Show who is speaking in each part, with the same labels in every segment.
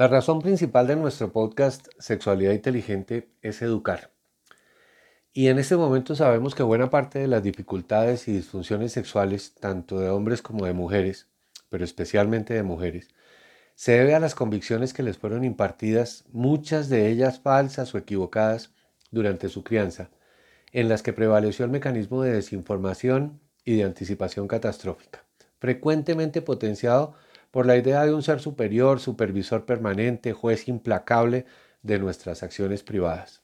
Speaker 1: La razón principal de nuestro podcast Sexualidad Inteligente es educar. Y en este momento sabemos que buena parte de las dificultades y disfunciones sexuales, tanto de hombres como de mujeres, pero especialmente de mujeres, se debe a las convicciones que les fueron impartidas, muchas de ellas falsas o equivocadas, durante su crianza, en las que prevaleció el mecanismo de desinformación y de anticipación catastrófica, frecuentemente potenciado por la idea de un ser superior, supervisor permanente, juez implacable de nuestras acciones privadas.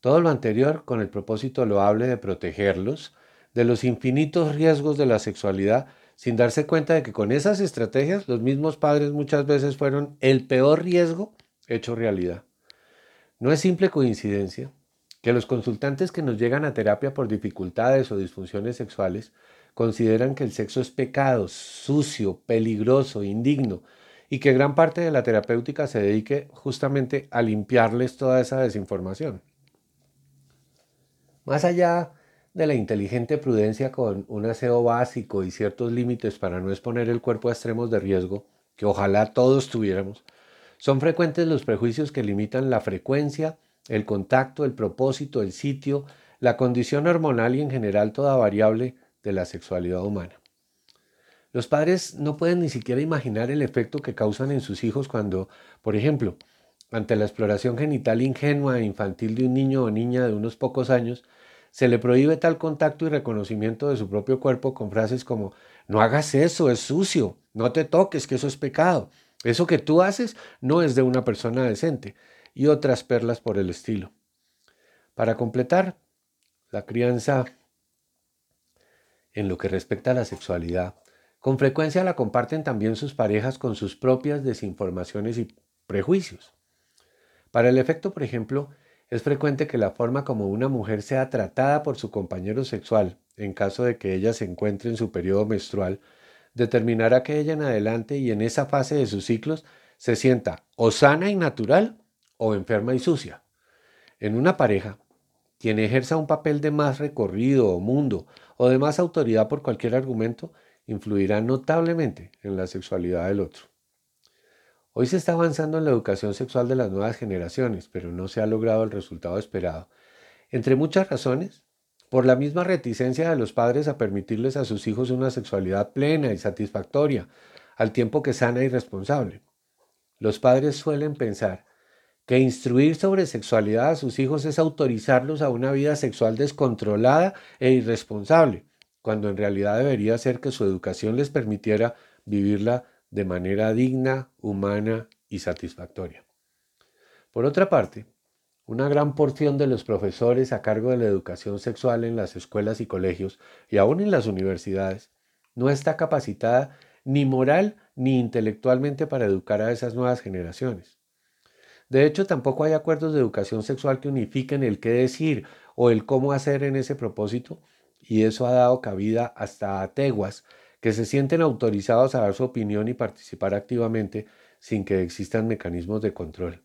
Speaker 1: Todo lo anterior con el propósito loable de protegerlos de los infinitos riesgos de la sexualidad, sin darse cuenta de que con esas estrategias los mismos padres muchas veces fueron el peor riesgo hecho realidad. No es simple coincidencia que los consultantes que nos llegan a terapia por dificultades o disfunciones sexuales consideran que el sexo es pecado, sucio, peligroso, indigno, y que gran parte de la terapéutica se dedique justamente a limpiarles toda esa desinformación. Más allá de la inteligente prudencia con un aseo básico y ciertos límites para no exponer el cuerpo a extremos de riesgo, que ojalá todos tuviéramos, son frecuentes los prejuicios que limitan la frecuencia, el contacto, el propósito, el sitio, la condición hormonal y en general toda variable de la sexualidad humana. Los padres no pueden ni siquiera imaginar el efecto que causan en sus hijos cuando, por ejemplo, ante la exploración genital ingenua e infantil de un niño o niña de unos pocos años, se le prohíbe tal contacto y reconocimiento de su propio cuerpo con frases como no hagas eso, es sucio, no te toques, que eso es pecado, eso que tú haces no es de una persona decente, y otras perlas por el estilo. Para completar, la crianza en lo que respecta a la sexualidad, con frecuencia la comparten también sus parejas con sus propias desinformaciones y prejuicios. Para el efecto, por ejemplo, es frecuente que la forma como una mujer sea tratada por su compañero sexual, en caso de que ella se encuentre en su periodo menstrual, determinará que ella en adelante y en esa fase de sus ciclos se sienta o sana y natural o enferma y sucia. En una pareja, quien ejerza un papel de más recorrido o mundo o de más autoridad por cualquier argumento, influirá notablemente en la sexualidad del otro. Hoy se está avanzando en la educación sexual de las nuevas generaciones, pero no se ha logrado el resultado esperado. Entre muchas razones, por la misma reticencia de los padres a permitirles a sus hijos una sexualidad plena y satisfactoria, al tiempo que sana y responsable. Los padres suelen pensar que instruir sobre sexualidad a sus hijos es autorizarlos a una vida sexual descontrolada e irresponsable, cuando en realidad debería ser que su educación les permitiera vivirla de manera digna, humana y satisfactoria. Por otra parte, una gran porción de los profesores a cargo de la educación sexual en las escuelas y colegios y aún en las universidades no está capacitada ni moral ni intelectualmente para educar a esas nuevas generaciones. De hecho, tampoco hay acuerdos de educación sexual que unifiquen el qué decir o el cómo hacer en ese propósito, y eso ha dado cabida hasta a teguas que se sienten autorizados a dar su opinión y participar activamente sin que existan mecanismos de control.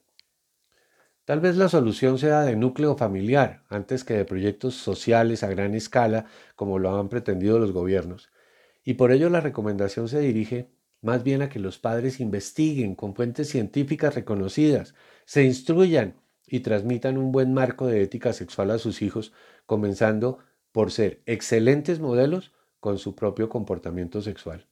Speaker 1: Tal vez la solución sea de núcleo familiar antes que de proyectos sociales a gran escala como lo han pretendido los gobiernos, y por ello la recomendación se dirige más bien a que los padres investiguen con fuentes científicas reconocidas, se instruyan y transmitan un buen marco de ética sexual a sus hijos, comenzando por ser excelentes modelos con su propio comportamiento sexual.